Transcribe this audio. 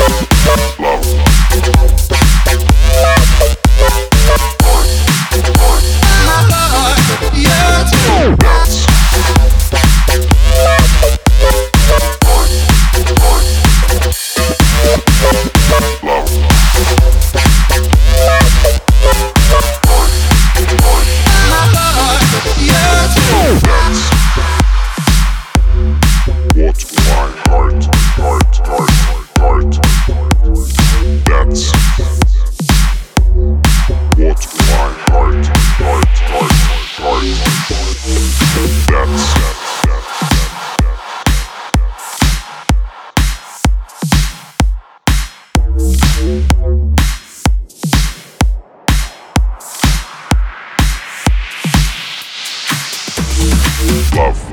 Life. Love.